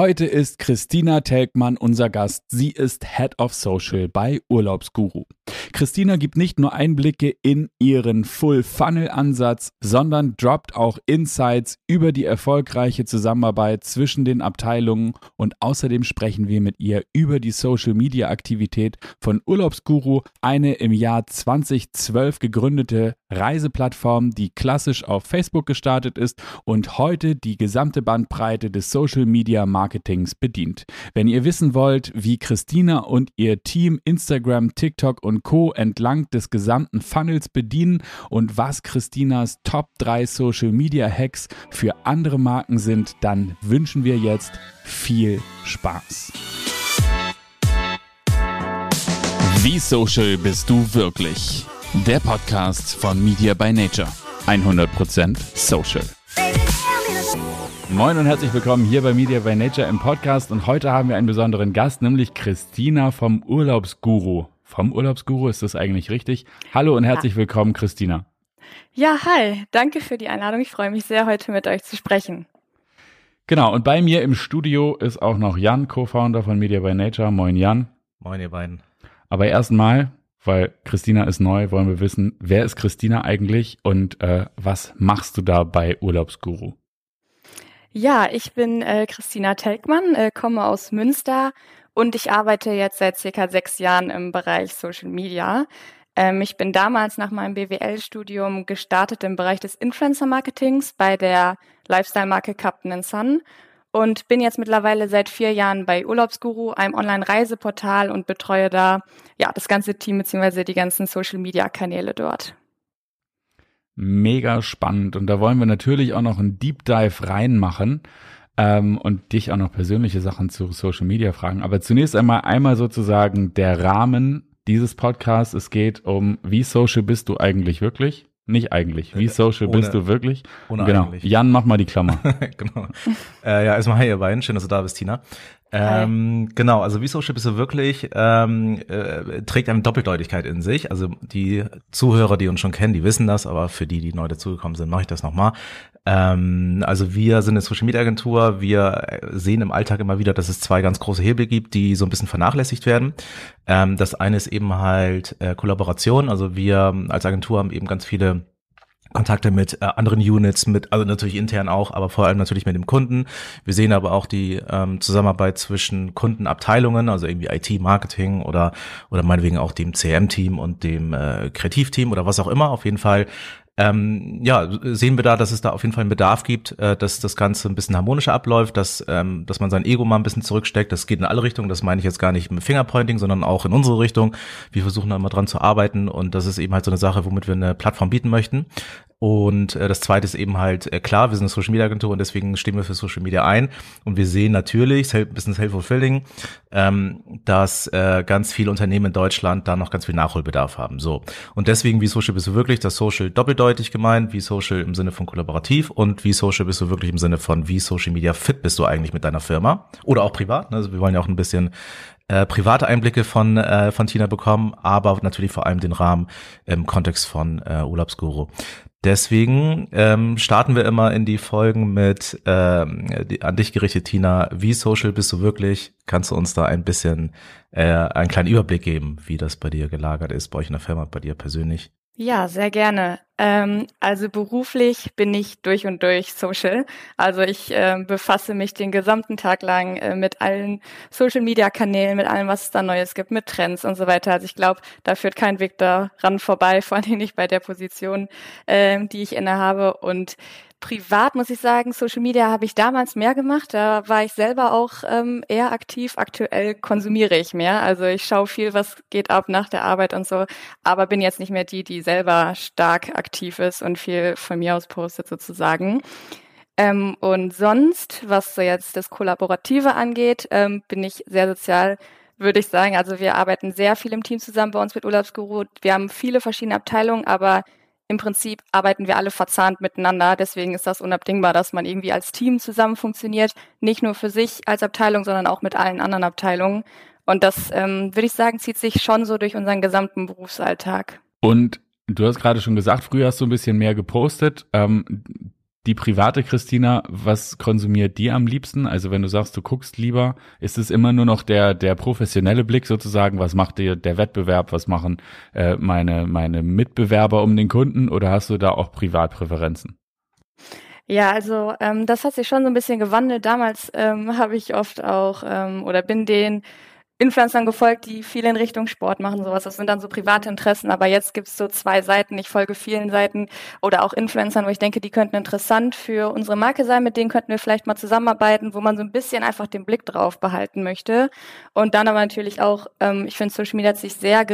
Heute ist Christina Telkmann unser Gast. Sie ist Head of Social bei Urlaubsguru. Christina gibt nicht nur Einblicke in ihren Full-Funnel-Ansatz, sondern droppt auch Insights über die erfolgreiche Zusammenarbeit zwischen den Abteilungen und außerdem sprechen wir mit ihr über die Social-Media-Aktivität von Urlaubsguru, eine im Jahr 2012 gegründete Reiseplattform, die klassisch auf Facebook gestartet ist und heute die gesamte Bandbreite des Social-Media-Marketings bedient. Wenn ihr wissen wollt, wie Christina und ihr Team Instagram, TikTok und Co. entlang des gesamten Funnels bedienen und was Christinas Top 3 Social Media Hacks für andere Marken sind, dann wünschen wir jetzt viel Spaß. Wie social bist du wirklich? Der Podcast von Media by Nature. 100% social. Moin und herzlich willkommen hier bei Media by Nature im Podcast und heute haben wir einen besonderen Gast, nämlich Christina vom Urlaubsguru. Vom Urlaubsguru ist das eigentlich richtig? Hallo und herzlich willkommen, Christina. Ja, hi. Danke für die Einladung. Ich freue mich sehr, heute mit euch zu sprechen. Genau, und bei mir im Studio ist auch noch Jan, Co-Founder von Media by Nature. Moin Jan. Moin ihr beiden. Aber erstmal, weil Christina ist neu, wollen wir wissen, wer ist Christina eigentlich und äh, was machst du da bei Urlaubsguru? Ja, ich bin äh, Christina Telkmann, äh, komme aus Münster und ich arbeite jetzt seit circa sechs Jahren im Bereich Social Media. Ähm, ich bin damals nach meinem BWL-Studium gestartet im Bereich des Influencer-Marketings bei der Lifestyle-Marke Captain Sun und bin jetzt mittlerweile seit vier Jahren bei Urlaubsguru, einem Online-Reiseportal und betreue da ja das ganze Team beziehungsweise die ganzen Social-Media-Kanäle dort. Mega spannend und da wollen wir natürlich auch noch einen Deep Dive reinmachen ähm, und dich auch noch persönliche Sachen zu Social Media fragen. Aber zunächst einmal einmal sozusagen der Rahmen dieses Podcasts. Es geht um, wie social bist du eigentlich wirklich? Nicht eigentlich. Wie social ohne, bist du wirklich? Ohne genau. Eigentlich. Jan, mach mal die Klammer. genau. äh, ja, erstmal hi ihr beiden. Schön, dass du da bist, Tina. Ähm, genau, also wie Social bist du wirklich, ähm, äh, trägt eine Doppeldeutigkeit in sich. Also die Zuhörer, die uns schon kennen, die wissen das, aber für die, die neu dazugekommen sind, mache ich das nochmal. Ähm, also wir sind eine Social Media Agentur, wir sehen im Alltag immer wieder, dass es zwei ganz große Hebel gibt, die so ein bisschen vernachlässigt werden. Ähm, das eine ist eben halt äh, Kollaboration, also wir als Agentur haben eben ganz viele Kontakte mit äh, anderen Units, mit also natürlich intern auch, aber vor allem natürlich mit dem Kunden. Wir sehen aber auch die ähm, Zusammenarbeit zwischen Kundenabteilungen, also irgendwie IT, Marketing oder oder meinetwegen auch dem CM-Team und dem äh, Kreativteam oder was auch immer. Auf jeden Fall ähm, ja, sehen wir da, dass es da auf jeden Fall einen Bedarf gibt, äh, dass das Ganze ein bisschen harmonischer abläuft, dass, ähm, dass man sein Ego mal ein bisschen zurücksteckt. Das geht in alle Richtungen. Das meine ich jetzt gar nicht mit Fingerpointing, sondern auch in unsere Richtung. Wir versuchen da immer dran zu arbeiten und das ist eben halt so eine Sache, womit wir eine Plattform bieten möchten. Und äh, das zweite ist eben halt, äh, klar, wir sind eine Social Media Agentur und deswegen stehen wir für Social Media ein. Und wir sehen natürlich, ein bisschen self-fulfilling, ähm, dass äh, ganz viele Unternehmen in Deutschland da noch ganz viel Nachholbedarf haben. So. Und deswegen, wie Social bist du wirklich? Das Social doppeldeutig gemeint, wie Social im Sinne von kollaborativ und wie Social bist du wirklich im Sinne von, wie Social Media fit bist du eigentlich mit deiner Firma? Oder auch privat. Ne? Also wir wollen ja auch ein bisschen äh, private Einblicke von, äh, von Tina bekommen, aber natürlich vor allem den Rahmen im Kontext von äh, Urlaubsguru. Deswegen ähm, starten wir immer in die Folgen mit ähm, die, an dich gerichtet, Tina. Wie social bist du wirklich? Kannst du uns da ein bisschen äh, einen kleinen Überblick geben, wie das bei dir gelagert ist, bei euch in der Firma, bei dir persönlich? Ja, sehr gerne. Ähm, also beruflich bin ich durch und durch social. Also ich äh, befasse mich den gesamten Tag lang äh, mit allen Social-Media-Kanälen, mit allem, was es da Neues gibt, mit Trends und so weiter. Also ich glaube, da führt kein Weg daran vorbei, vor allem nicht bei der Position, äh, die ich innehabe. Und privat muss ich sagen, Social Media habe ich damals mehr gemacht. Da war ich selber auch ähm, eher aktiv. Aktuell konsumiere ich mehr. Also ich schaue viel, was geht ab nach der Arbeit und so, aber bin jetzt nicht mehr die, die selber stark aktiv ist und viel von mir aus postet sozusagen. Ähm, und sonst, was so jetzt das Kollaborative angeht, ähm, bin ich sehr sozial würde ich sagen. Also wir arbeiten sehr viel im Team zusammen bei uns mit Urlaubsguru. Wir haben viele verschiedene Abteilungen, aber im Prinzip arbeiten wir alle verzahnt miteinander. Deswegen ist das unabdingbar, dass man irgendwie als Team zusammen funktioniert. Nicht nur für sich als Abteilung, sondern auch mit allen anderen Abteilungen. Und das, ähm, würde ich sagen, zieht sich schon so durch unseren gesamten Berufsalltag. Und du hast gerade schon gesagt, früher hast du ein bisschen mehr gepostet. Ähm, die private Christina, was konsumiert die am liebsten? Also wenn du sagst, du guckst lieber, ist es immer nur noch der, der professionelle Blick sozusagen, was macht dir der Wettbewerb, was machen äh, meine, meine Mitbewerber um den Kunden oder hast du da auch Privatpräferenzen? Ja, also ähm, das hat sich schon so ein bisschen gewandelt. Damals ähm, habe ich oft auch ähm, oder bin den Influencern gefolgt, die viel in Richtung Sport machen, sowas. Das sind dann so private Interessen. Aber jetzt gibt's so zwei Seiten. Ich folge vielen Seiten oder auch Influencern, wo ich denke, die könnten interessant für unsere Marke sein. Mit denen könnten wir vielleicht mal zusammenarbeiten, wo man so ein bisschen einfach den Blick drauf behalten möchte. Und dann aber natürlich auch, ähm, ich finde, Social Media hat sich sehr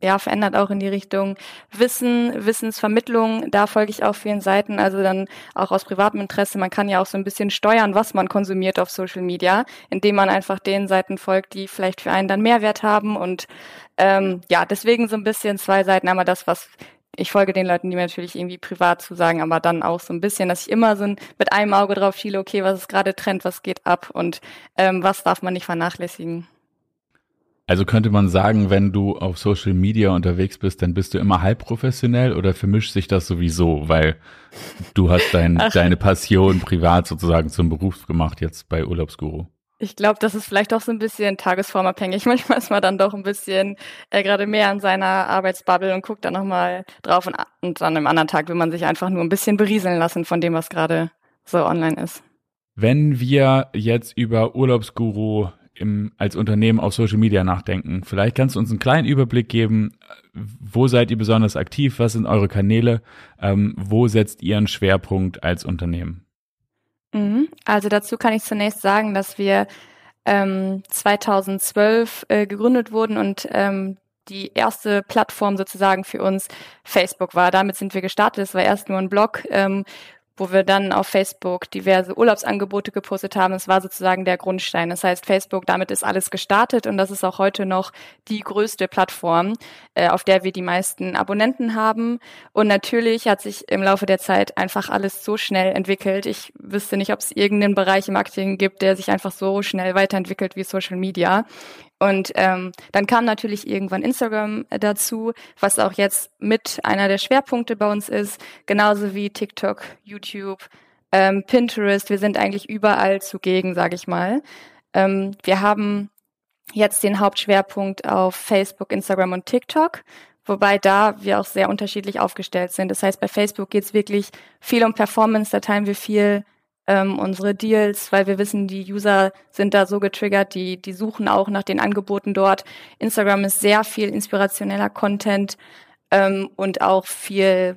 ja, verändert auch in die Richtung Wissen, Wissensvermittlung. Da folge ich auch vielen Seiten, also dann auch aus privatem Interesse. Man kann ja auch so ein bisschen steuern, was man konsumiert auf Social Media, indem man einfach den Seiten folgt, die vielleicht für einen dann Mehrwert haben. Und ähm, ja, deswegen so ein bisschen zwei Seiten. Einmal das, was ich folge den Leuten, die mir natürlich irgendwie privat zusagen, aber dann auch so ein bisschen, dass ich immer so mit einem Auge drauf schiele, okay, was ist gerade Trend, was geht ab und ähm, was darf man nicht vernachlässigen. Also könnte man sagen, wenn du auf Social Media unterwegs bist, dann bist du immer halb professionell oder vermischt sich das sowieso, weil du hast dein, deine Passion privat sozusagen zum Beruf gemacht jetzt bei Urlaubsguru? Ich glaube, das ist vielleicht auch so ein bisschen tagesformabhängig. Manchmal ist man dann doch ein bisschen äh, gerade mehr an seiner Arbeitsbubble und guckt dann nochmal drauf und, und dann am anderen Tag will man sich einfach nur ein bisschen berieseln lassen von dem, was gerade so online ist. Wenn wir jetzt über Urlaubsguru im, als Unternehmen auf Social Media nachdenken. Vielleicht kannst du uns einen kleinen Überblick geben, wo seid ihr besonders aktiv, was sind eure Kanäle, ähm, wo setzt ihr einen Schwerpunkt als Unternehmen? Mhm. Also dazu kann ich zunächst sagen, dass wir ähm, 2012 äh, gegründet wurden und ähm, die erste Plattform sozusagen für uns Facebook war. Damit sind wir gestartet. Es war erst nur ein Blog, ähm, wo wir dann auf Facebook diverse Urlaubsangebote gepostet haben. Es war sozusagen der Grundstein. Das heißt, Facebook, damit ist alles gestartet und das ist auch heute noch die größte Plattform, äh, auf der wir die meisten Abonnenten haben. Und natürlich hat sich im Laufe der Zeit einfach alles so schnell entwickelt. Ich wüsste nicht, ob es irgendeinen Bereich im Marketing gibt, der sich einfach so schnell weiterentwickelt wie Social Media. Und ähm, dann kam natürlich irgendwann Instagram äh, dazu, was auch jetzt mit einer der Schwerpunkte bei uns ist, genauso wie TikTok, YouTube, ähm, Pinterest. Wir sind eigentlich überall zugegen, sage ich mal. Ähm, wir haben jetzt den Hauptschwerpunkt auf Facebook, Instagram und TikTok, wobei da wir auch sehr unterschiedlich aufgestellt sind. Das heißt, bei Facebook geht es wirklich viel um Performance, da teilen wir viel ähm, unsere Deals, weil wir wissen, die User sind da so getriggert, die, die suchen auch nach den Angeboten dort. Instagram ist sehr viel inspirationeller Content ähm, und auch viel,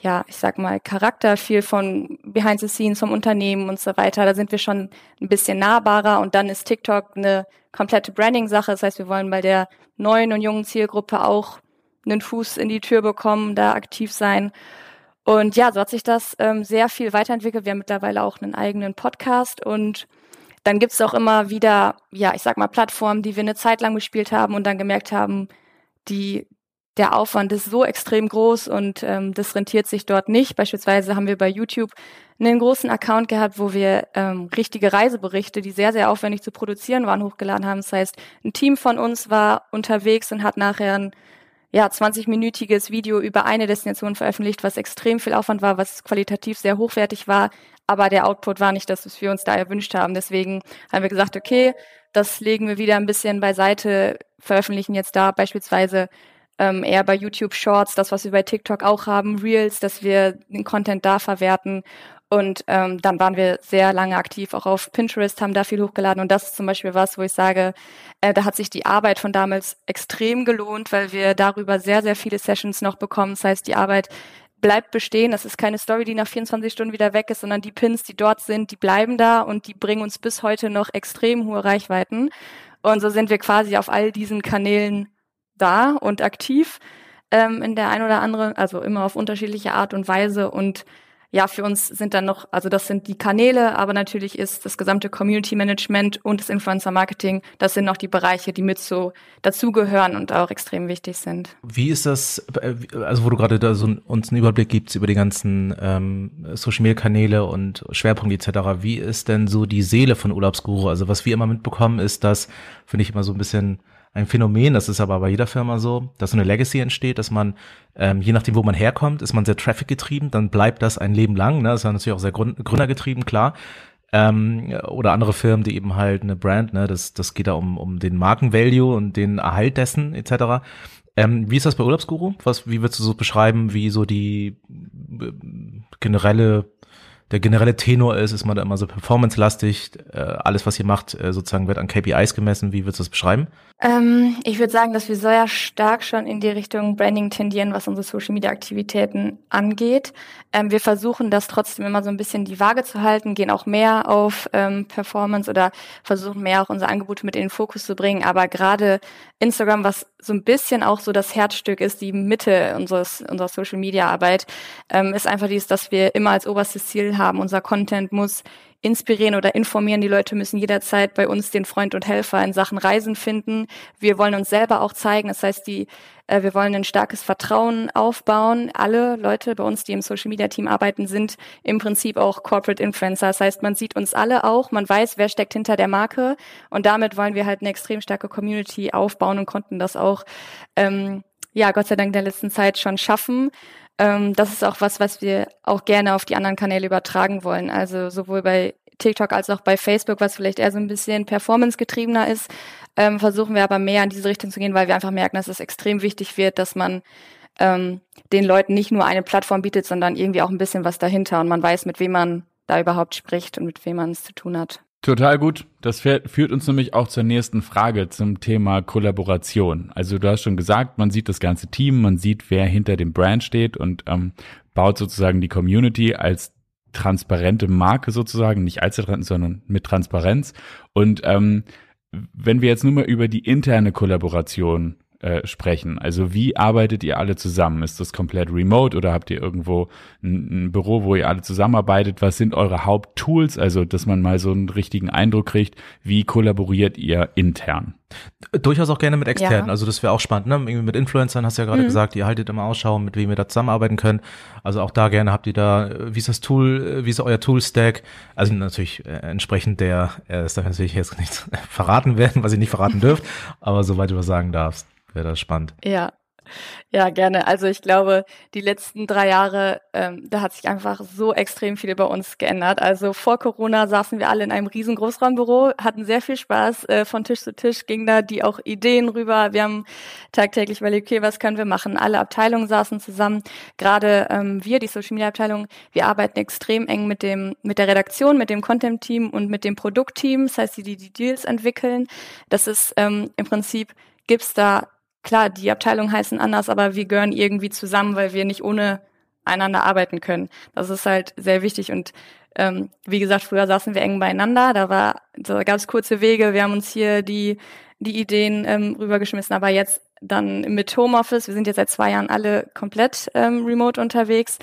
ja, ich sag mal, Charakter, viel von Behind the Scenes vom Unternehmen und so weiter. Da sind wir schon ein bisschen nahbarer und dann ist TikTok eine komplette Branding-Sache. Das heißt, wir wollen bei der neuen und jungen Zielgruppe auch einen Fuß in die Tür bekommen, da aktiv sein. Und ja, so hat sich das ähm, sehr viel weiterentwickelt. Wir haben mittlerweile auch einen eigenen Podcast und dann gibt's auch immer wieder, ja, ich sag mal, Plattformen, die wir eine Zeit lang gespielt haben und dann gemerkt haben, die, der Aufwand ist so extrem groß und ähm, das rentiert sich dort nicht. Beispielsweise haben wir bei YouTube einen großen Account gehabt, wo wir ähm, richtige Reiseberichte, die sehr, sehr aufwendig zu produzieren waren, hochgeladen haben. Das heißt, ein Team von uns war unterwegs und hat nachher ein ja, 20-minütiges Video über eine Destination veröffentlicht, was extrem viel Aufwand war, was qualitativ sehr hochwertig war, aber der Output war nicht das, was wir uns da erwünscht haben. Deswegen haben wir gesagt, okay, das legen wir wieder ein bisschen beiseite, veröffentlichen jetzt da beispielsweise ähm, eher bei YouTube Shorts, das, was wir bei TikTok auch haben, Reels, dass wir den Content da verwerten und ähm, dann waren wir sehr lange aktiv, auch auf Pinterest, haben da viel hochgeladen. Und das ist zum Beispiel was, wo ich sage, äh, da hat sich die Arbeit von damals extrem gelohnt, weil wir darüber sehr, sehr viele Sessions noch bekommen. Das heißt, die Arbeit bleibt bestehen. Das ist keine Story, die nach 24 Stunden wieder weg ist, sondern die Pins, die dort sind, die bleiben da und die bringen uns bis heute noch extrem hohe Reichweiten. Und so sind wir quasi auf all diesen Kanälen da und aktiv ähm, in der ein oder anderen, also immer auf unterschiedliche Art und Weise und ja, für uns sind dann noch, also das sind die Kanäle, aber natürlich ist das gesamte Community Management und das Influencer Marketing, das sind noch die Bereiche, die mit so dazugehören und auch extrem wichtig sind. Wie ist das, also wo du gerade da so uns einen Überblick gibst über die ganzen ähm, Social Media Kanäle und Schwerpunkte etc., wie ist denn so die Seele von Urlaubsguru? Also was wir immer mitbekommen ist, dass, finde ich immer so ein bisschen ein Phänomen, das ist aber bei jeder Firma so, dass so eine Legacy entsteht, dass man, ähm, je nachdem, wo man herkommt, ist man sehr Traffic getrieben, dann bleibt das ein Leben lang. Ne? Das ist ja natürlich auch sehr gründergetrieben, klar. Ähm, oder andere Firmen, die eben halt eine Brand, ne, das, das geht da um, um den Markenvalue und den Erhalt dessen, etc. Ähm, wie ist das bei Urlaubsguru? Was, wie würdest du so beschreiben, wie so die äh, generelle der generelle Tenor ist, ist man da immer so performance-lastig. Äh, alles, was ihr macht, äh, sozusagen wird an KPIs gemessen. Wie würdest du das beschreiben? Ähm, ich würde sagen, dass wir sehr stark schon in die Richtung Branding tendieren, was unsere Social-Media-Aktivitäten angeht. Ähm, wir versuchen das trotzdem immer so ein bisschen die Waage zu halten, gehen auch mehr auf ähm, Performance oder versuchen mehr auch unsere Angebote mit in den Fokus zu bringen. Aber gerade Instagram, was so ein bisschen auch so das Herzstück ist, die Mitte unseres, unserer Social-Media-Arbeit, ähm, ist einfach dies, dass wir immer als oberstes Ziel haben, unser Content muss inspirieren oder informieren. Die Leute müssen jederzeit bei uns den Freund und Helfer in Sachen Reisen finden. Wir wollen uns selber auch zeigen. Das heißt, die, äh, wir wollen ein starkes Vertrauen aufbauen. Alle Leute bei uns, die im Social Media Team arbeiten, sind im Prinzip auch Corporate Influencer. Das heißt, man sieht uns alle auch, man weiß, wer steckt hinter der Marke. Und damit wollen wir halt eine extrem starke Community aufbauen und konnten das auch, ähm, ja, Gott sei Dank in der letzten Zeit schon schaffen. Ähm, das ist auch was, was wir auch gerne auf die anderen Kanäle übertragen wollen. Also sowohl bei TikTok als auch bei Facebook, was vielleicht eher so ein bisschen performance-getriebener ist, ähm, versuchen wir aber mehr in diese Richtung zu gehen, weil wir einfach merken, dass es extrem wichtig wird, dass man ähm, den Leuten nicht nur eine Plattform bietet, sondern irgendwie auch ein bisschen was dahinter und man weiß, mit wem man da überhaupt spricht und mit wem man es zu tun hat. Total gut. Das führt uns nämlich auch zur nächsten Frage zum Thema Kollaboration. Also du hast schon gesagt, man sieht das ganze Team, man sieht, wer hinter dem Brand steht und ähm, baut sozusagen die Community als transparente Marke sozusagen, nicht als sondern mit Transparenz. Und ähm, wenn wir jetzt nur mal über die interne Kollaboration äh, sprechen. Also wie arbeitet ihr alle zusammen? Ist das komplett remote oder habt ihr irgendwo ein, ein, Büro, wo ihr alle zusammenarbeitet? Was sind eure Haupttools? Also, dass man mal so einen richtigen Eindruck kriegt, wie kollaboriert ihr intern? Durchaus auch gerne mit externen. Ja. Also das wäre auch spannend. Ne? Irgendwie mit Influencern hast du ja gerade mhm. gesagt, ihr haltet immer Ausschau, mit wem ihr da zusammenarbeiten könnt. Also auch da gerne habt ihr da, wie ist das Tool, wie ist euer Tool-Stack? Also natürlich äh, entsprechend der, äh, das darf ich natürlich jetzt nicht verraten werden, was ihr nicht verraten dürft, aber soweit du was sagen darfst wäre das spannend. Ja, ja, gerne. Also ich glaube, die letzten drei Jahre, ähm, da hat sich einfach so extrem viel bei uns geändert. Also vor Corona saßen wir alle in einem riesen Großraumbüro, hatten sehr viel Spaß. Äh, von Tisch zu Tisch ging da die auch Ideen rüber. Wir haben tagtäglich überlegt, okay, was können wir machen? Alle Abteilungen saßen zusammen. Gerade ähm, wir, die Social Media Abteilung, wir arbeiten extrem eng mit dem mit der Redaktion, mit dem Content Team und mit dem Produktteam. Das heißt, die die, die Deals entwickeln. Das ist ähm, im Prinzip gibt's da klar, die Abteilungen heißen anders, aber wir gehören irgendwie zusammen, weil wir nicht ohne einander arbeiten können. Das ist halt sehr wichtig und ähm, wie gesagt, früher saßen wir eng beieinander, da war, da gab es kurze Wege, wir haben uns hier die die Ideen ähm, rübergeschmissen, aber jetzt dann mit Homeoffice, wir sind jetzt seit zwei Jahren alle komplett ähm, remote unterwegs,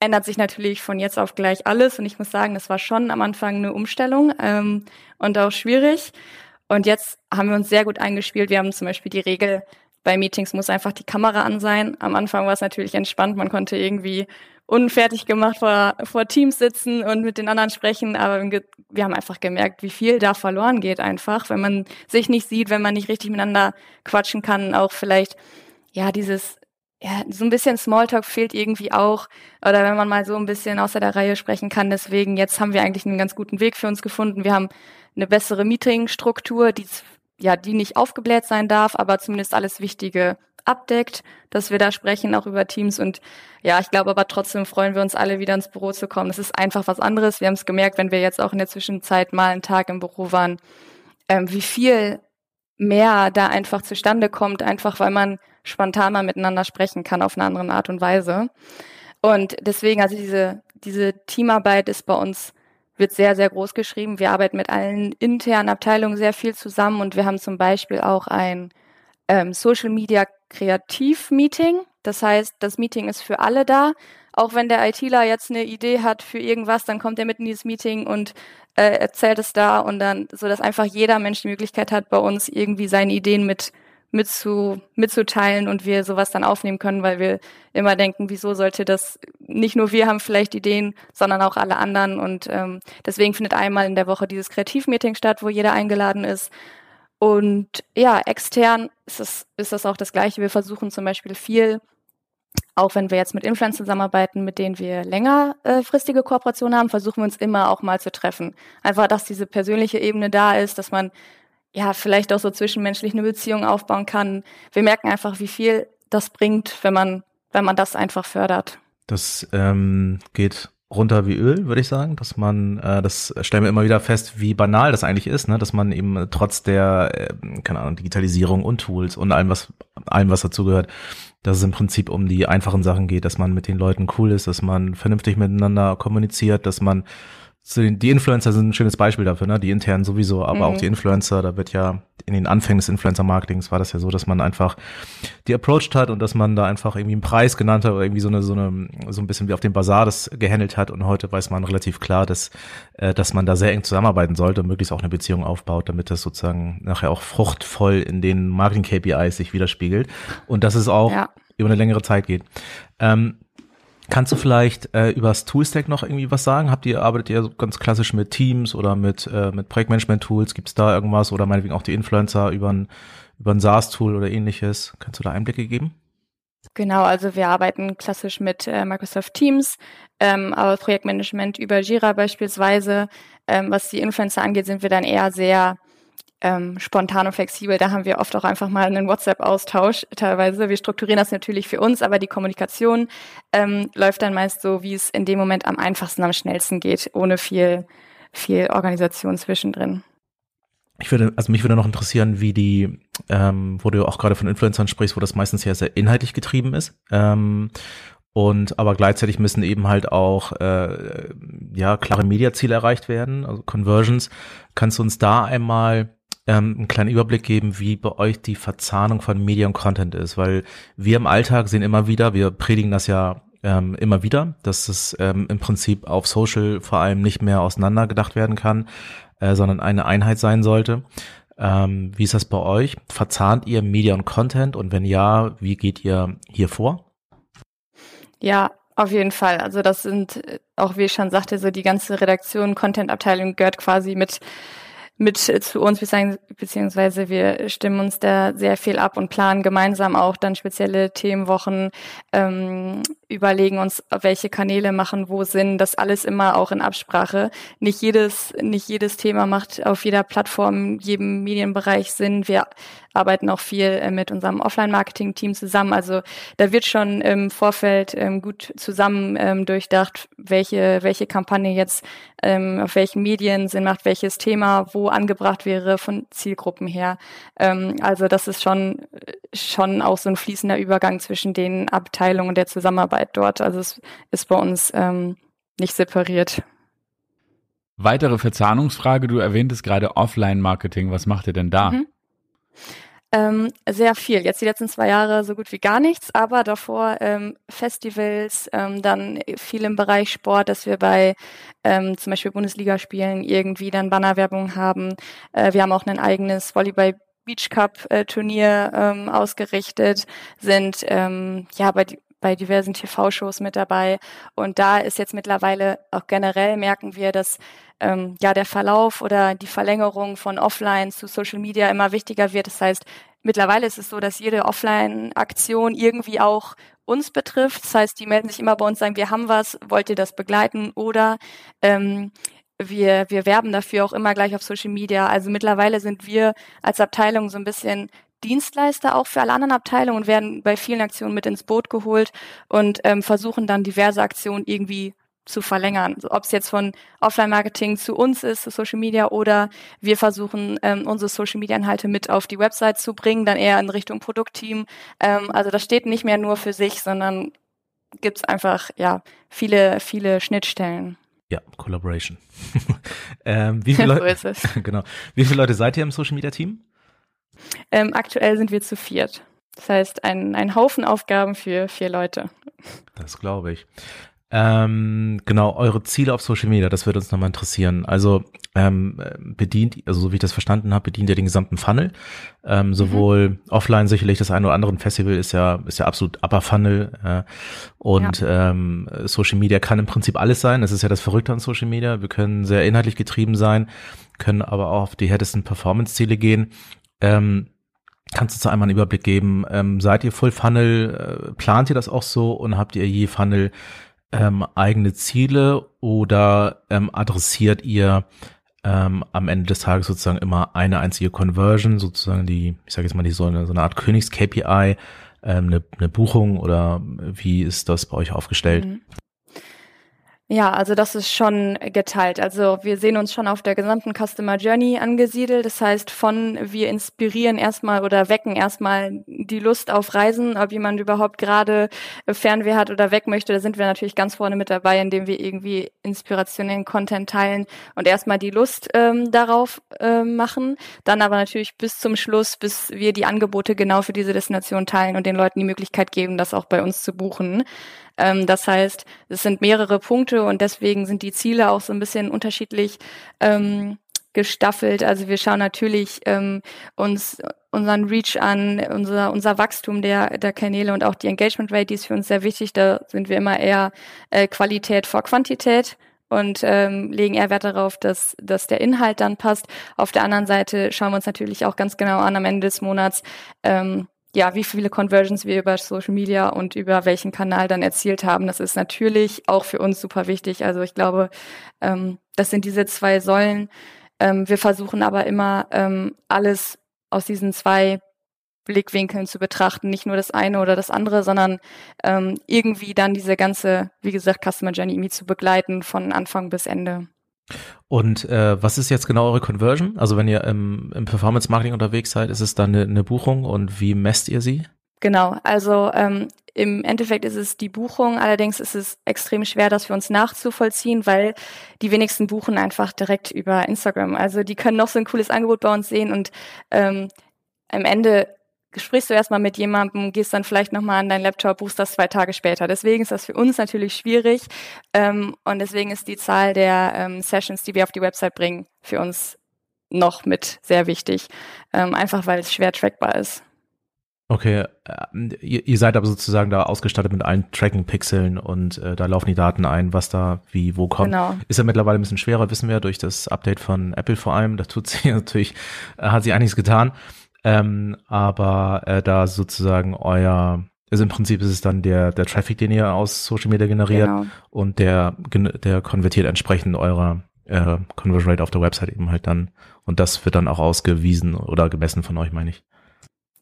ändert sich natürlich von jetzt auf gleich alles und ich muss sagen, das war schon am Anfang eine Umstellung ähm, und auch schwierig. Und jetzt haben wir uns sehr gut eingespielt. Wir haben zum Beispiel die Regel, bei Meetings muss einfach die Kamera an sein. Am Anfang war es natürlich entspannt, man konnte irgendwie unfertig gemacht vor, vor Teams sitzen und mit den anderen sprechen, aber wir haben einfach gemerkt, wie viel da verloren geht einfach, wenn man sich nicht sieht, wenn man nicht richtig miteinander quatschen kann, auch vielleicht, ja, dieses, ja, so ein bisschen Smalltalk fehlt irgendwie auch, oder wenn man mal so ein bisschen außer der Reihe sprechen kann, deswegen jetzt haben wir eigentlich einen ganz guten Weg für uns gefunden. Wir haben eine bessere Meetingstruktur, die ja, die nicht aufgebläht sein darf, aber zumindest alles Wichtige abdeckt, dass wir da sprechen, auch über Teams. Und ja, ich glaube aber trotzdem freuen wir uns alle wieder ins Büro zu kommen. Das ist einfach was anderes. Wir haben es gemerkt, wenn wir jetzt auch in der Zwischenzeit mal einen Tag im Büro waren, ähm, wie viel mehr da einfach zustande kommt, einfach weil man spontan mal miteinander sprechen kann auf eine andere Art und Weise. Und deswegen, also diese, diese Teamarbeit ist bei uns wird sehr, sehr groß geschrieben. Wir arbeiten mit allen internen Abteilungen sehr viel zusammen und wir haben zum Beispiel auch ein ähm, Social Media Kreativ Meeting. Das heißt, das Meeting ist für alle da. Auch wenn der ITler jetzt eine Idee hat für irgendwas, dann kommt er mit in dieses Meeting und äh, erzählt es da und dann, so dass einfach jeder Mensch die Möglichkeit hat, bei uns irgendwie seine Ideen mit mitzu, mitzuteilen und wir sowas dann aufnehmen können, weil wir immer denken, wieso sollte das, nicht nur wir haben vielleicht Ideen, sondern auch alle anderen und ähm, deswegen findet einmal in der Woche dieses Kreativmeeting statt, wo jeder eingeladen ist Und ja, extern ist das, ist das auch das Gleiche. Wir versuchen zum Beispiel viel, auch wenn wir jetzt mit Influencern zusammenarbeiten, mit denen wir längerfristige Kooperationen haben, versuchen wir uns immer auch mal zu treffen. Einfach, dass diese persönliche Ebene da ist, dass man ja vielleicht auch so zwischenmenschlich eine Beziehung aufbauen kann. Wir merken einfach, wie viel das bringt, wenn man, wenn man das einfach fördert. Das ähm, geht runter wie Öl, würde ich sagen, dass man, äh, das stellen wir immer wieder fest, wie banal das eigentlich ist, ne? dass man eben trotz der, äh, keine Ahnung, Digitalisierung und Tools und allem, was, allem, was dazugehört, dass es im Prinzip um die einfachen Sachen geht, dass man mit den Leuten cool ist, dass man vernünftig miteinander kommuniziert, dass man die Influencer sind ein schönes Beispiel dafür, ne? Die internen sowieso, aber mhm. auch die Influencer, da wird ja in den Anfängen des Influencer-Marketings war das ja so, dass man einfach die approached hat und dass man da einfach irgendwie einen Preis genannt hat oder irgendwie so eine, so eine, so ein bisschen wie auf dem Bazar das gehandelt hat und heute weiß man relativ klar, dass, äh, dass man da sehr eng zusammenarbeiten sollte und möglichst auch eine Beziehung aufbaut, damit das sozusagen nachher auch fruchtvoll in den Marketing-KPIs sich widerspiegelt und dass es auch ja. über eine längere Zeit geht. Ähm, Kannst du vielleicht äh, über das Toolstack noch irgendwie was sagen? Habt ihr, arbeitet ihr so ganz klassisch mit Teams oder mit, äh, mit Projektmanagement-Tools? Gibt es da irgendwas oder meinetwegen auch die Influencer über ein, über ein SaaS-Tool oder ähnliches? Kannst du da Einblicke geben? Genau, also wir arbeiten klassisch mit äh, Microsoft Teams, ähm, aber Projektmanagement über Jira beispielsweise. Ähm, was die Influencer angeht, sind wir dann eher sehr ähm, spontan und flexibel. Da haben wir oft auch einfach mal einen WhatsApp-Austausch teilweise. Wir strukturieren das natürlich für uns, aber die Kommunikation ähm, läuft dann meist so, wie es in dem Moment am einfachsten, am schnellsten geht, ohne viel, viel Organisation zwischendrin. Ich würde, also mich würde noch interessieren, wie die, ähm, wo du auch gerade von Influencern sprichst, wo das meistens ja sehr inhaltlich getrieben ist. Ähm, und aber gleichzeitig müssen eben halt auch äh, ja klare Mediaziele erreicht werden, also Conversions. Kannst du uns da einmal ähm, einen kleinen Überblick geben, wie bei euch die Verzahnung von Media und Content ist, weil wir im Alltag sehen immer wieder, wir predigen das ja ähm, immer wieder, dass es ähm, im Prinzip auf Social vor allem nicht mehr auseinandergedacht werden kann, äh, sondern eine Einheit sein sollte. Ähm, wie ist das bei euch? Verzahnt ihr Media und Content und wenn ja, wie geht ihr hier vor? Ja, auf jeden Fall. Also das sind, auch wie ich schon sagte, so die ganze Redaktion, Content-Abteilung gehört quasi mit mit zu uns, beziehungsweise wir stimmen uns da sehr viel ab und planen gemeinsam auch dann spezielle Themenwochen, ähm, überlegen uns, welche Kanäle machen wo Sinn, das alles immer auch in Absprache. Nicht jedes, nicht jedes Thema macht auf jeder Plattform, jedem Medienbereich Sinn. Wir arbeiten auch viel äh, mit unserem Offline-Marketing-Team zusammen. Also da wird schon im Vorfeld ähm, gut zusammen ähm, durchdacht, welche, welche Kampagne jetzt ähm, auf welchen Medien Sinn macht, welches Thema wo angebracht wäre von Zielgruppen her. Also das ist schon, schon auch so ein fließender Übergang zwischen den Abteilungen der Zusammenarbeit dort. Also es ist bei uns nicht separiert. Weitere Verzahnungsfrage, du erwähntest gerade Offline-Marketing. Was macht ihr denn da? Mhm. Ähm, sehr viel. Jetzt die letzten zwei Jahre so gut wie gar nichts, aber davor ähm, Festivals, ähm, dann viel im Bereich Sport, dass wir bei ähm, zum Beispiel Bundesligaspielen irgendwie dann Bannerwerbung haben. Äh, wir haben auch ein eigenes Volleyball Beach Cup äh, Turnier ähm, ausgerichtet, sind ähm, ja bei bei diversen TV-Shows mit dabei. Und da ist jetzt mittlerweile auch generell merken wir, dass ähm, ja der Verlauf oder die Verlängerung von Offline zu Social Media immer wichtiger wird. Das heißt, mittlerweile ist es so, dass jede Offline-Aktion irgendwie auch uns betrifft. Das heißt, die melden sich immer bei uns, sagen, wir haben was, wollt ihr das begleiten? Oder ähm, wir, wir werben dafür auch immer gleich auf Social Media. Also mittlerweile sind wir als Abteilung so ein bisschen Dienstleister auch für alle anderen Abteilungen und werden bei vielen Aktionen mit ins Boot geholt und ähm, versuchen dann diverse Aktionen irgendwie zu verlängern. Also ob es jetzt von Offline-Marketing zu uns ist, zu Social Media, oder wir versuchen, ähm, unsere Social-Media-Inhalte mit auf die Website zu bringen, dann eher in Richtung Produktteam. Ähm, also das steht nicht mehr nur für sich, sondern gibt es einfach ja viele, viele Schnittstellen. Ja, Collaboration. ähm, wie viele Leute, genau. Wie viele Leute seid ihr im Social-Media-Team? Ähm, aktuell sind wir zu viert. Das heißt, ein, ein Haufen Aufgaben für vier Leute. Das glaube ich. Ähm, genau, eure Ziele auf Social Media, das würde uns nochmal interessieren. Also ähm, bedient, also so wie ich das verstanden habe, bedient ihr den gesamten Funnel. Ähm, sowohl mhm. offline sicherlich das eine oder andere Festival ist ja, ist ja absolut Upper Funnel. Äh, und ja. ähm, Social Media kann im Prinzip alles sein. Das ist ja das Verrückte an Social Media. Wir können sehr inhaltlich getrieben sein, können aber auch auf die härtesten Performance-Ziele gehen. Ähm, kannst du zu einmal einen Überblick geben? Ähm, seid ihr Full Funnel? Äh, plant ihr das auch so und habt ihr je Funnel ähm, eigene Ziele oder ähm, adressiert ihr ähm, am Ende des Tages sozusagen immer eine einzige Conversion, sozusagen die, ich sage jetzt mal, die so eine, so eine Art Königs-KPI, ähm, eine, eine Buchung oder wie ist das bei euch aufgestellt? Mhm. Ja, also das ist schon geteilt. Also wir sehen uns schon auf der gesamten Customer Journey angesiedelt. Das heißt, von wir inspirieren erstmal oder wecken erstmal die Lust auf Reisen, ob jemand überhaupt gerade Fernweh hat oder weg möchte, da sind wir natürlich ganz vorne mit dabei, indem wir irgendwie inspirationellen Content teilen und erstmal die Lust ähm, darauf äh, machen. Dann aber natürlich bis zum Schluss, bis wir die Angebote genau für diese Destination teilen und den Leuten die Möglichkeit geben, das auch bei uns zu buchen. Ähm, das heißt, es sind mehrere Punkte und deswegen sind die Ziele auch so ein bisschen unterschiedlich ähm, gestaffelt. Also wir schauen natürlich ähm, uns unseren Reach an, unser, unser Wachstum der, der Kanäle und auch die Engagement Rate, die ist für uns sehr wichtig. Da sind wir immer eher äh, Qualität vor Quantität und ähm, legen eher Wert darauf, dass, dass der Inhalt dann passt. Auf der anderen Seite schauen wir uns natürlich auch ganz genau an am Ende des Monats, ähm, ja, wie viele Conversions wir über Social Media und über welchen Kanal dann erzielt haben. Das ist natürlich auch für uns super wichtig. Also ich glaube, ähm, das sind diese zwei Säulen. Ähm, wir versuchen aber immer ähm, alles aus diesen zwei Blickwinkeln zu betrachten, nicht nur das eine oder das andere, sondern ähm, irgendwie dann diese ganze, wie gesagt, Customer Journey irgendwie zu begleiten von Anfang bis Ende. Und äh, was ist jetzt genau eure Conversion? Also wenn ihr im, im Performance Marketing unterwegs seid, ist es dann eine, eine Buchung und wie messt ihr sie? Genau, also ähm, im Endeffekt ist es die Buchung, allerdings ist es extrem schwer, das für uns nachzuvollziehen, weil die wenigsten buchen einfach direkt über Instagram. Also die können noch so ein cooles Angebot bei uns sehen und ähm, am Ende sprichst du erstmal mit jemandem, gehst dann vielleicht nochmal an deinen Laptop, buchst das zwei Tage später. Deswegen ist das für uns natürlich schwierig ähm, und deswegen ist die Zahl der ähm, Sessions, die wir auf die Website bringen, für uns noch mit sehr wichtig, ähm, einfach weil es schwer trackbar ist. Okay, äh, ihr, ihr, seid aber sozusagen da ausgestattet mit allen Tracking-Pixeln und äh, da laufen die Daten ein, was da wie wo kommt. Genau. Ist ja mittlerweile ein bisschen schwerer, wissen wir, durch das Update von Apple vor allem. Da tut sie natürlich, äh, hat sie einiges getan. Ähm, aber äh, da sozusagen euer, also im Prinzip ist es dann der, der Traffic, den ihr aus Social Media generiert genau. und der, der konvertiert entsprechend eurer äh, Conversion Rate auf der Website eben halt dann. Und das wird dann auch ausgewiesen oder gemessen von euch, meine ich.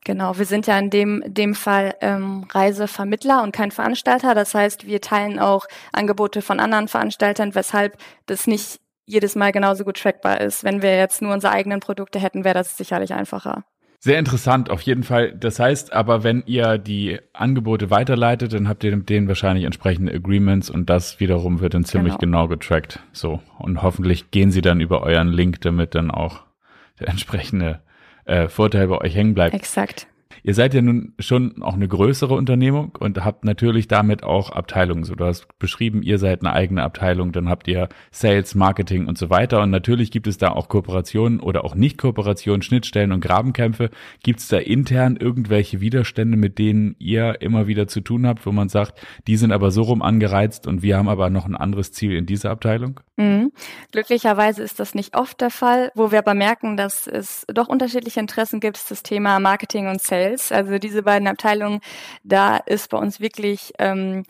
Genau, wir sind ja in dem, dem Fall ähm, Reisevermittler und kein Veranstalter. Das heißt, wir teilen auch Angebote von anderen Veranstaltern, weshalb das nicht jedes Mal genauso gut trackbar ist. Wenn wir jetzt nur unsere eigenen Produkte hätten, wäre das sicherlich einfacher. Sehr interessant, auf jeden Fall. Das heißt aber, wenn ihr die Angebote weiterleitet, dann habt ihr mit denen wahrscheinlich entsprechende Agreements und das wiederum wird dann ziemlich genau, genau getrackt. So. Und hoffentlich gehen sie dann über euren Link, damit dann auch der entsprechende äh, Vorteil bei euch hängen bleibt. Exakt. Ihr seid ja nun schon auch eine größere Unternehmung und habt natürlich damit auch Abteilungen. So, du hast beschrieben, ihr seid eine eigene Abteilung, dann habt ihr Sales, Marketing und so weiter. Und natürlich gibt es da auch Kooperationen oder auch Nicht-Kooperationen, Schnittstellen und Grabenkämpfe. Gibt es da intern irgendwelche Widerstände, mit denen ihr immer wieder zu tun habt, wo man sagt, die sind aber so rum angereizt und wir haben aber noch ein anderes Ziel in dieser Abteilung? Mhm. Glücklicherweise ist das nicht oft der Fall. Wo wir aber merken, dass es doch unterschiedliche Interessen gibt, das Thema Marketing und Sales. Also diese beiden Abteilungen, da ist bei uns wirklich ähm,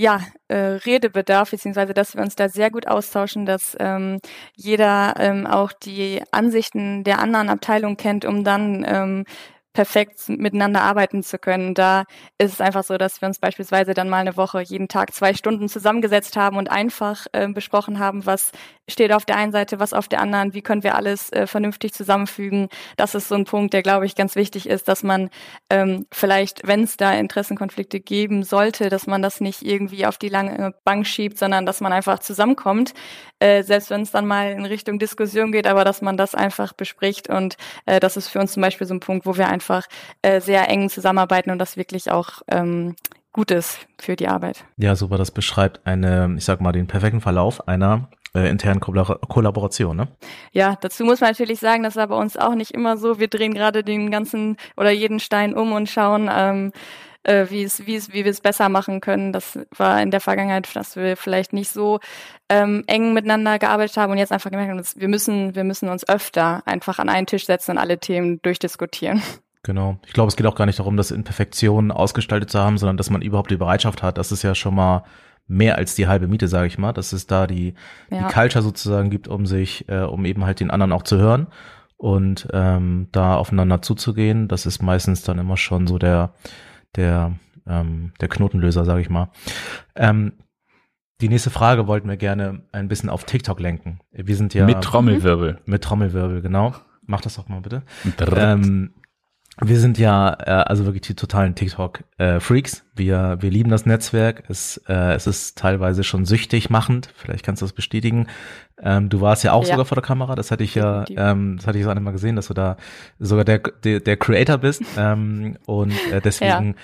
ja, äh, Redebedarf, beziehungsweise dass wir uns da sehr gut austauschen, dass ähm, jeder ähm, auch die Ansichten der anderen Abteilungen kennt, um dann ähm, perfekt miteinander arbeiten zu können. Da ist es einfach so, dass wir uns beispielsweise dann mal eine Woche jeden Tag zwei Stunden zusammengesetzt haben und einfach äh, besprochen haben, was steht auf der einen Seite, was auf der anderen, wie können wir alles äh, vernünftig zusammenfügen. Das ist so ein Punkt, der, glaube ich, ganz wichtig ist, dass man ähm, vielleicht, wenn es da Interessenkonflikte geben sollte, dass man das nicht irgendwie auf die lange Bank schiebt, sondern dass man einfach zusammenkommt, äh, selbst wenn es dann mal in Richtung Diskussion geht, aber dass man das einfach bespricht. Und äh, das ist für uns zum Beispiel so ein Punkt, wo wir einfach äh, sehr eng zusammenarbeiten und das wirklich auch ähm, gut ist für die Arbeit. Ja, super, das beschreibt eine, ich sag mal, den perfekten Verlauf einer äh, internen Kollaboration, ne? Ja, dazu muss man natürlich sagen, das war bei uns auch nicht immer so. Wir drehen gerade den ganzen oder jeden Stein um und schauen, ähm, äh, wie es, wie es, wie wir es besser machen können. Das war in der Vergangenheit, dass wir vielleicht nicht so ähm, eng miteinander gearbeitet haben und jetzt einfach gemerkt haben, wir müssen, wir müssen uns öfter einfach an einen Tisch setzen und alle Themen durchdiskutieren. Genau. Ich glaube, es geht auch gar nicht darum, das in Perfektion ausgestaltet zu haben, sondern dass man überhaupt die Bereitschaft hat. Das ist ja schon mal mehr als die halbe Miete, sage ich mal, dass es da die, ja. die Culture sozusagen gibt, um sich, äh, um eben halt den anderen auch zu hören und ähm, da aufeinander zuzugehen. Das ist meistens dann immer schon so der, der, ähm, der Knotenlöser, sage ich mal. Ähm, die nächste Frage wollten wir gerne ein bisschen auf TikTok lenken. Wir sind ja mit Trommelwirbel. Mit Trommelwirbel, genau. Mach das doch mal bitte. Ähm, wir sind ja äh, also wirklich die totalen TikTok-Freaks. Äh, wir, wir lieben das Netzwerk. Es, äh, es ist teilweise schon süchtig machend. Vielleicht kannst du das bestätigen. Ähm, du warst ja auch ja. sogar vor der Kamera. Das hatte ich ja, ähm, das hatte ich so einmal gesehen, dass du da sogar der, der, der Creator bist. Ähm, und äh, deswegen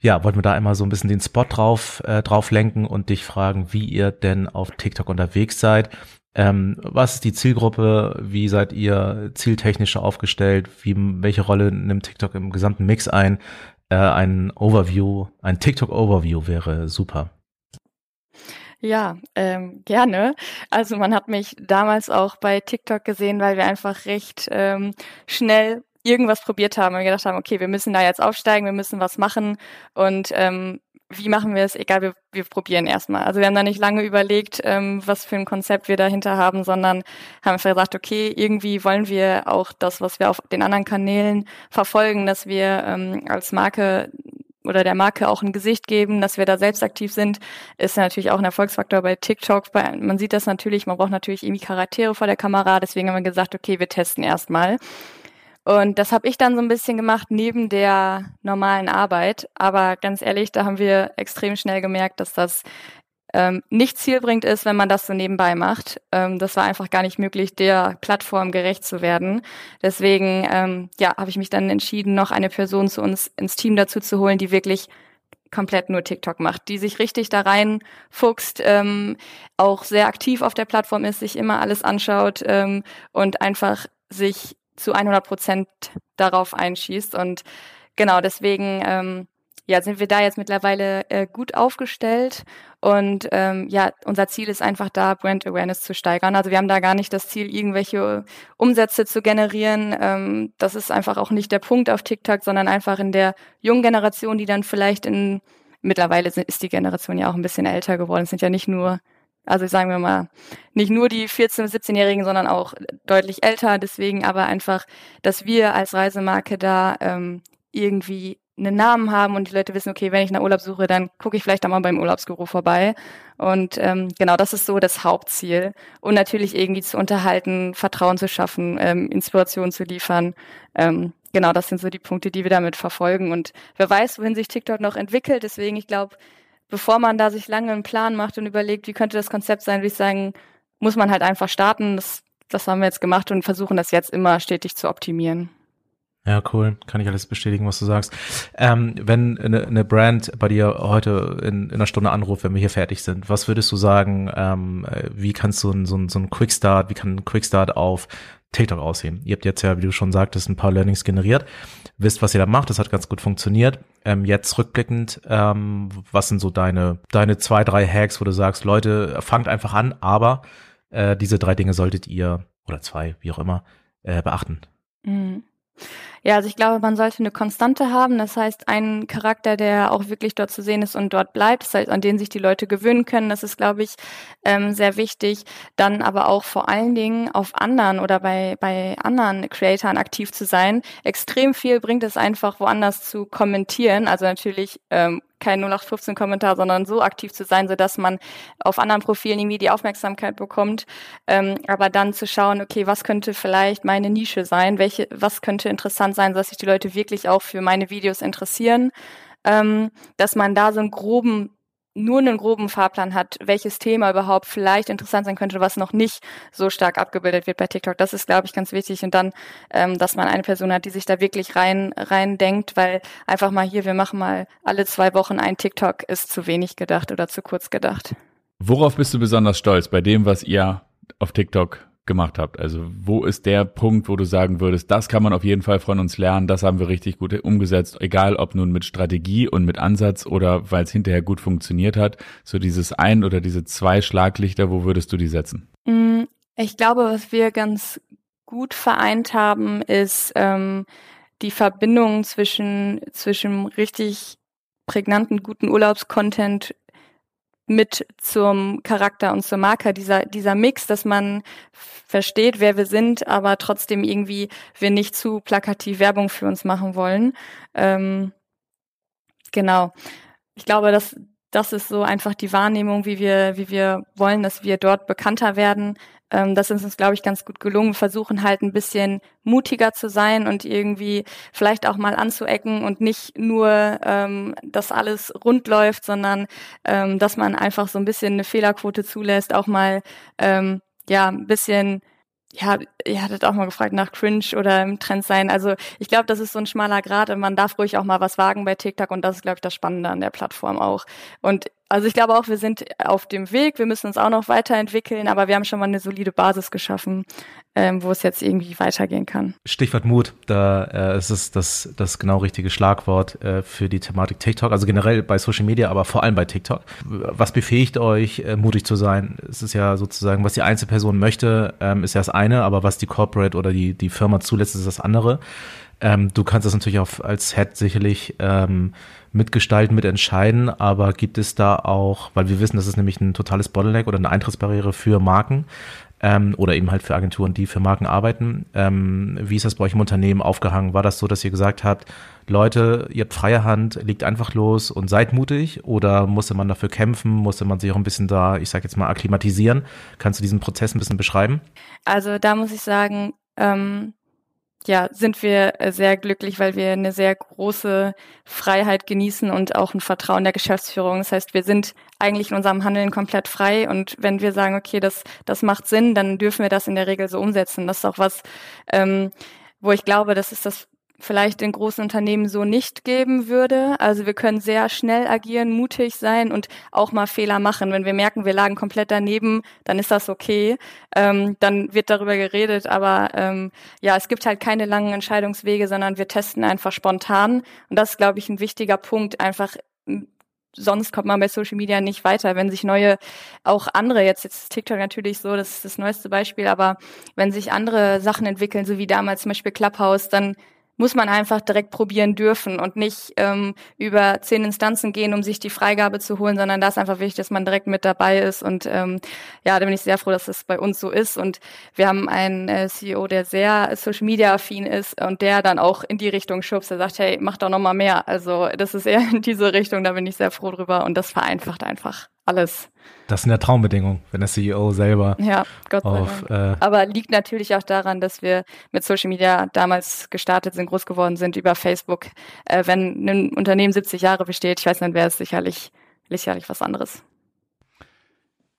ja. ja, wollten wir da einmal so ein bisschen den Spot drauf, äh, drauf lenken und dich fragen, wie ihr denn auf TikTok unterwegs seid ähm, was ist die Zielgruppe? Wie seid ihr zieltechnisch aufgestellt? Wie, welche Rolle nimmt TikTok im gesamten Mix ein? Äh, ein Overview, ein TikTok-Overview wäre super. Ja, ähm, gerne. Also man hat mich damals auch bei TikTok gesehen, weil wir einfach recht ähm, schnell irgendwas probiert haben und gedacht haben, okay, wir müssen da jetzt aufsteigen, wir müssen was machen und ähm, wie machen wir es? Egal, wir, wir probieren erstmal. Also wir haben da nicht lange überlegt, ähm, was für ein Konzept wir dahinter haben, sondern haben einfach gesagt, okay, irgendwie wollen wir auch das, was wir auf den anderen Kanälen verfolgen, dass wir ähm, als Marke oder der Marke auch ein Gesicht geben, dass wir da selbst aktiv sind, ist natürlich auch ein Erfolgsfaktor bei TikTok. Bei, man sieht das natürlich, man braucht natürlich irgendwie Charaktere vor der Kamera, deswegen haben wir gesagt, okay, wir testen erstmal. Und das habe ich dann so ein bisschen gemacht neben der normalen Arbeit. Aber ganz ehrlich, da haben wir extrem schnell gemerkt, dass das ähm, nicht zielbringend ist, wenn man das so nebenbei macht. Ähm, das war einfach gar nicht möglich, der Plattform gerecht zu werden. Deswegen ähm, ja, habe ich mich dann entschieden, noch eine Person zu uns ins Team dazu zu holen, die wirklich komplett nur TikTok macht, die sich richtig da reinfuchst, ähm, auch sehr aktiv auf der Plattform ist, sich immer alles anschaut ähm, und einfach sich zu 100 Prozent darauf einschießt. Und genau deswegen ähm, ja, sind wir da jetzt mittlerweile äh, gut aufgestellt. Und ähm, ja, unser Ziel ist einfach da, Brand Awareness zu steigern. Also wir haben da gar nicht das Ziel, irgendwelche Umsätze zu generieren. Ähm, das ist einfach auch nicht der Punkt auf TikTok, sondern einfach in der jungen Generation, die dann vielleicht in mittlerweile ist die Generation ja auch ein bisschen älter geworden. Es sind ja nicht nur also sagen wir mal, nicht nur die 14-, 17-Jährigen, sondern auch deutlich älter. Deswegen aber einfach, dass wir als Reisemarke da ähm, irgendwie einen Namen haben und die Leute wissen, okay, wenn ich nach Urlaub suche, dann gucke ich vielleicht auch mal beim Urlaubsguru vorbei. Und ähm, genau, das ist so das Hauptziel. Und natürlich irgendwie zu unterhalten, Vertrauen zu schaffen, ähm, Inspiration zu liefern. Ähm, genau, das sind so die Punkte, die wir damit verfolgen. Und wer weiß, wohin sich TikTok noch entwickelt. Deswegen, ich glaube, bevor man da sich lange einen Plan macht und überlegt, wie könnte das Konzept sein, würde ich sagen, muss man halt einfach starten. Das, das haben wir jetzt gemacht und versuchen das jetzt immer stetig zu optimieren. Ja, cool. Kann ich alles bestätigen, was du sagst. Ähm, wenn eine, eine Brand bei dir heute in, in einer Stunde anruft, wenn wir hier fertig sind, was würdest du sagen, ähm, wie kannst du so ein, so ein Quickstart, wie kann ein Quickstart auf TikTok aussehen? Ihr habt jetzt ja, wie du schon sagtest, ein paar Learnings generiert, wisst, was ihr da macht, das hat ganz gut funktioniert. Ähm, jetzt rückblickend, ähm, was sind so deine, deine zwei, drei Hacks, wo du sagst, Leute, fangt einfach an, aber äh, diese drei Dinge solltet ihr, oder zwei, wie auch immer, äh, beachten. Mhm. Ja, also ich glaube, man sollte eine Konstante haben. Das heißt, einen Charakter, der auch wirklich dort zu sehen ist und dort bleibt, das heißt, an den sich die Leute gewöhnen können. Das ist, glaube ich, ähm, sehr wichtig. Dann aber auch vor allen Dingen auf anderen oder bei, bei anderen Creatoren aktiv zu sein. Extrem viel bringt es einfach, woanders zu kommentieren. Also natürlich ähm, kein 0815-Kommentar, sondern so aktiv zu sein, so dass man auf anderen Profilen irgendwie die Aufmerksamkeit bekommt. Ähm, aber dann zu schauen, okay, was könnte vielleicht meine Nische sein? Welche, was könnte interessant sein, dass sich die Leute wirklich auch für meine Videos interessieren? Ähm, dass man da so einen groben nur einen groben Fahrplan hat, welches Thema überhaupt vielleicht interessant sein könnte, was noch nicht so stark abgebildet wird bei TikTok. Das ist, glaube ich, ganz wichtig. Und dann, ähm, dass man eine Person hat, die sich da wirklich rein, rein denkt, weil einfach mal hier, wir machen mal alle zwei Wochen ein TikTok, ist zu wenig gedacht oder zu kurz gedacht. Worauf bist du besonders stolz bei dem, was ihr auf TikTok gemacht habt? Also wo ist der Punkt, wo du sagen würdest, das kann man auf jeden Fall von uns lernen, das haben wir richtig gut umgesetzt, egal ob nun mit Strategie und mit Ansatz oder weil es hinterher gut funktioniert hat. So dieses ein oder diese zwei Schlaglichter, wo würdest du die setzen? Mm, ich glaube, was wir ganz gut vereint haben, ist ähm, die Verbindung zwischen, zwischen richtig prägnanten, guten Urlaubscontent mit zum Charakter und zur Marke, dieser, dieser Mix, dass man versteht, wer wir sind, aber trotzdem irgendwie wir nicht zu plakativ Werbung für uns machen wollen. Ähm, genau. Ich glaube, dass das ist so einfach die Wahrnehmung, wie wir, wie wir wollen, dass wir dort bekannter werden, ähm, das ist uns, glaube ich, ganz gut gelungen. Wir versuchen halt ein bisschen mutiger zu sein und irgendwie vielleicht auch mal anzuecken und nicht nur, ähm, dass alles rund läuft, sondern ähm, dass man einfach so ein bisschen eine Fehlerquote zulässt, auch mal ähm, ja ein bisschen ja, ihr hattet auch mal gefragt nach Cringe oder im Trend sein. Also ich glaube, das ist so ein schmaler Grad und man darf ruhig auch mal was wagen bei TikTok und das ist, glaube ich, das Spannende an der Plattform auch. Und also ich glaube auch, wir sind auf dem Weg, wir müssen uns auch noch weiterentwickeln, aber wir haben schon mal eine solide Basis geschaffen, ähm, wo es jetzt irgendwie weitergehen kann. Stichwort Mut, da äh, ist es das, das genau richtige Schlagwort äh, für die Thematik TikTok, also generell bei Social Media, aber vor allem bei TikTok. Was befähigt euch, äh, mutig zu sein? Es ist ja sozusagen, was die Einzelperson möchte, ähm, ist ja das eine, aber was die Corporate oder die, die Firma zulässt, ist das andere. Ähm, du kannst das natürlich auch als Head sicherlich ähm, mitgestalten, mitentscheiden, aber gibt es da auch, weil wir wissen, das ist nämlich ein totales Bottleneck oder eine Eintrittsbarriere für Marken ähm, oder eben halt für Agenturen, die für Marken arbeiten. Ähm, wie ist das bei euch im Unternehmen aufgehangen? War das so, dass ihr gesagt habt, Leute, ihr habt freie Hand, legt einfach los und seid mutig oder musste man dafür kämpfen, musste man sich auch ein bisschen da, ich sag jetzt mal, akklimatisieren? Kannst du diesen Prozess ein bisschen beschreiben? Also da muss ich sagen, ähm, ja, sind wir äh, sehr glücklich, weil wir eine sehr große Freiheit genießen und auch ein Vertrauen der Geschäftsführung. Das heißt, wir sind eigentlich in unserem Handeln komplett frei und wenn wir sagen, okay, das, das macht Sinn, dann dürfen wir das in der Regel so umsetzen. Das ist auch was, ähm, wo ich glaube, das ist das vielleicht in großen Unternehmen so nicht geben würde. Also wir können sehr schnell agieren, mutig sein und auch mal Fehler machen. Wenn wir merken, wir lagen komplett daneben, dann ist das okay. Ähm, dann wird darüber geredet. Aber ähm, ja, es gibt halt keine langen Entscheidungswege, sondern wir testen einfach spontan. Und das ist, glaube ich, ein wichtiger Punkt, einfach sonst kommt man bei Social Media nicht weiter. Wenn sich neue, auch andere, jetzt, jetzt TikTok natürlich so, das ist das neueste Beispiel, aber wenn sich andere Sachen entwickeln, so wie damals zum Beispiel Clubhouse, dann muss man einfach direkt probieren dürfen und nicht ähm, über zehn Instanzen gehen, um sich die Freigabe zu holen, sondern da ist einfach wichtig, dass man direkt mit dabei ist. Und ähm, ja, da bin ich sehr froh, dass das bei uns so ist. Und wir haben einen äh, CEO, der sehr Social Media affin ist und der dann auch in die Richtung schubst. Der sagt, hey, mach doch noch mal mehr. Also das ist eher in diese Richtung. Da bin ich sehr froh drüber und das vereinfacht einfach alles. Das sind ja Traumbedingungen, wenn der CEO selber ja, Gott sei auf, Dank. Äh, Aber liegt natürlich auch daran, dass wir mit Social Media damals gestartet sind, groß geworden sind über Facebook. Äh, wenn ein Unternehmen 70 Jahre besteht, ich weiß nicht, wäre es sicherlich, sicherlich was anderes.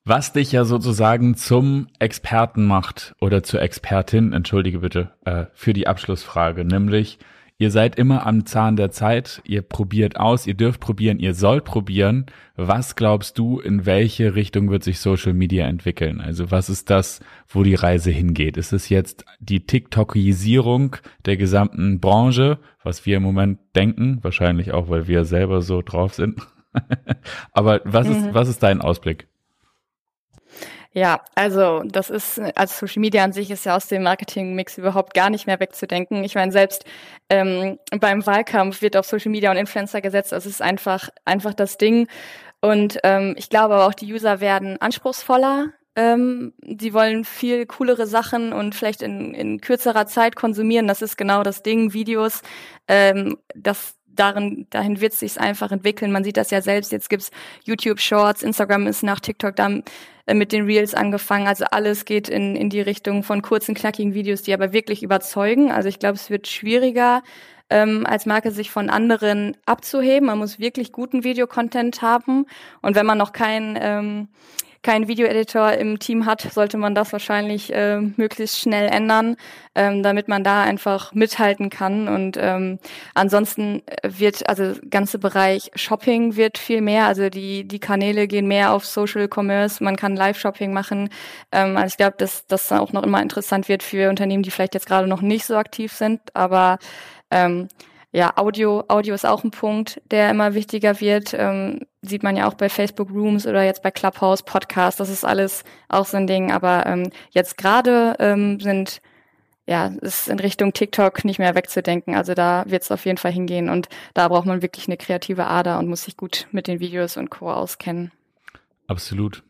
Was dich ja sozusagen zum Experten macht oder zur Expertin, entschuldige bitte, äh, für die Abschlussfrage, nämlich Ihr seid immer am Zahn der Zeit, ihr probiert aus, ihr dürft probieren, ihr sollt probieren. Was glaubst du, in welche Richtung wird sich Social Media entwickeln? Also was ist das, wo die Reise hingeht? Ist es jetzt die TikTokisierung der gesamten Branche, was wir im Moment denken? Wahrscheinlich auch, weil wir selber so drauf sind. Aber was ist, mhm. was ist dein Ausblick? Ja, also das ist, also Social Media an sich ist ja aus dem Marketingmix überhaupt gar nicht mehr wegzudenken. Ich meine, selbst ähm, beim Wahlkampf wird auf Social Media und Influencer gesetzt. Das ist einfach, einfach das Ding. Und ähm, ich glaube aber auch, die User werden anspruchsvoller. Ähm, die wollen viel coolere Sachen und vielleicht in, in kürzerer Zeit konsumieren. Das ist genau das Ding. Videos, ähm, das darin, dahin wird es sich einfach entwickeln. Man sieht das ja selbst. Jetzt gibt's YouTube Shorts, Instagram ist nach TikTok dann äh, mit den Reels angefangen. Also alles geht in, in die Richtung von kurzen, knackigen Videos, die aber wirklich überzeugen. Also ich glaube, es wird schwieriger, ähm, als Marke sich von anderen abzuheben. Man muss wirklich guten Videocontent haben. Und wenn man noch kein ähm, keinen Videoeditor im Team hat, sollte man das wahrscheinlich äh, möglichst schnell ändern, ähm, damit man da einfach mithalten kann. Und ähm, ansonsten wird, also ganze Bereich Shopping wird viel mehr. Also die, die Kanäle gehen mehr auf Social Commerce, man kann Live-Shopping machen. Ähm, also ich glaube, dass das auch noch immer interessant wird für Unternehmen, die vielleicht jetzt gerade noch nicht so aktiv sind. Aber ähm, ja, Audio, Audio ist auch ein Punkt, der immer wichtiger wird. Ähm, sieht man ja auch bei Facebook Rooms oder jetzt bei Clubhouse Podcast. Das ist alles auch so ein Ding. Aber ähm, jetzt gerade ähm, sind ja, ist in Richtung TikTok nicht mehr wegzudenken. Also da wird es auf jeden Fall hingehen und da braucht man wirklich eine kreative Ader und muss sich gut mit den Videos und Co. auskennen. Absolut.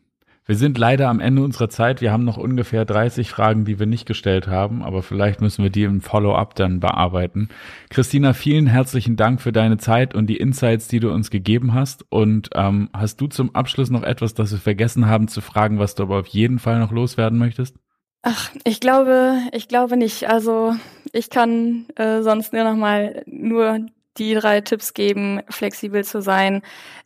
Wir sind leider am Ende unserer Zeit. Wir haben noch ungefähr 30 Fragen, die wir nicht gestellt haben, aber vielleicht müssen wir die im Follow-up dann bearbeiten. Christina, vielen herzlichen Dank für deine Zeit und die Insights, die du uns gegeben hast. Und ähm, hast du zum Abschluss noch etwas, das wir vergessen haben zu fragen, was du aber auf jeden Fall noch loswerden möchtest? Ach, ich glaube, ich glaube nicht. Also ich kann äh, sonst nur noch mal nur die drei Tipps geben, flexibel zu sein,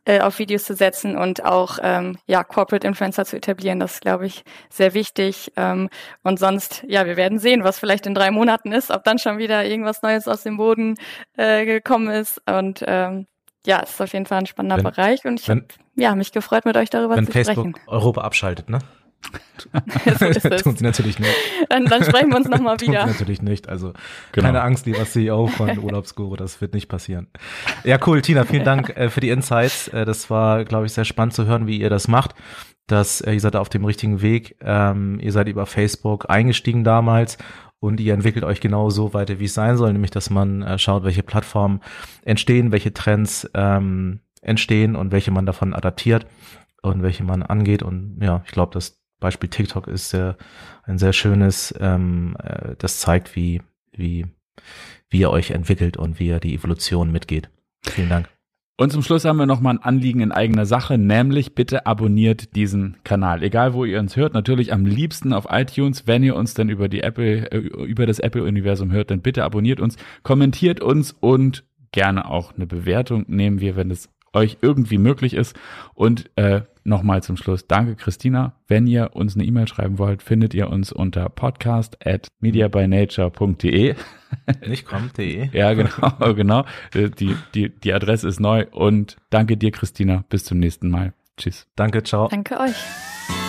äh, auf Videos zu setzen und auch ähm, ja Corporate Influencer zu etablieren. Das ist, glaube ich, sehr wichtig. Ähm, und sonst, ja, wir werden sehen, was vielleicht in drei Monaten ist, ob dann schon wieder irgendwas Neues aus dem Boden äh, gekommen ist. Und ähm, ja, es ist auf jeden Fall ein spannender wenn, Bereich und ich habe ja, mich gefreut, mit euch darüber zu Facebook sprechen. Wenn Facebook Europa abschaltet, ne? So ist es. Tun sie natürlich nicht. Dann, dann sprechen wir uns nochmal wieder. Tun sie natürlich nicht. Also genau. keine Angst, lieber CEO von Urlaubsguru, das wird nicht passieren. Ja, cool, Tina, vielen Dank äh, für die Insights. Äh, das war, glaube ich, sehr spannend zu hören, wie ihr das macht. Dass äh, ihr seid auf dem richtigen Weg. Ähm, ihr seid über Facebook eingestiegen damals und ihr entwickelt euch genau so weiter, wie es sein soll, nämlich dass man äh, schaut, welche Plattformen entstehen, welche Trends ähm, entstehen und welche man davon adaptiert und welche man angeht. Und ja, ich glaube, dass Beispiel TikTok ist sehr, ein sehr schönes, ähm, äh, das zeigt, wie, wie, wie ihr euch entwickelt und wie ihr die Evolution mitgeht. Vielen Dank. Und zum Schluss haben wir noch mal ein Anliegen in eigener Sache, nämlich bitte abonniert diesen Kanal. Egal wo ihr uns hört, natürlich am liebsten auf iTunes. Wenn ihr uns dann über die Apple, äh, über das Apple-Universum hört, dann bitte abonniert uns, kommentiert uns und gerne auch eine Bewertung nehmen wir, wenn es euch irgendwie möglich ist. Und äh, nochmal zum Schluss, danke Christina. Wenn ihr uns eine E-Mail schreiben wollt, findet ihr uns unter podcast at mediabynature.de. Nicht kommt.de. ja, genau, genau. Die, die, die Adresse ist neu und danke dir, Christina. Bis zum nächsten Mal. Tschüss. Danke, ciao. Danke euch.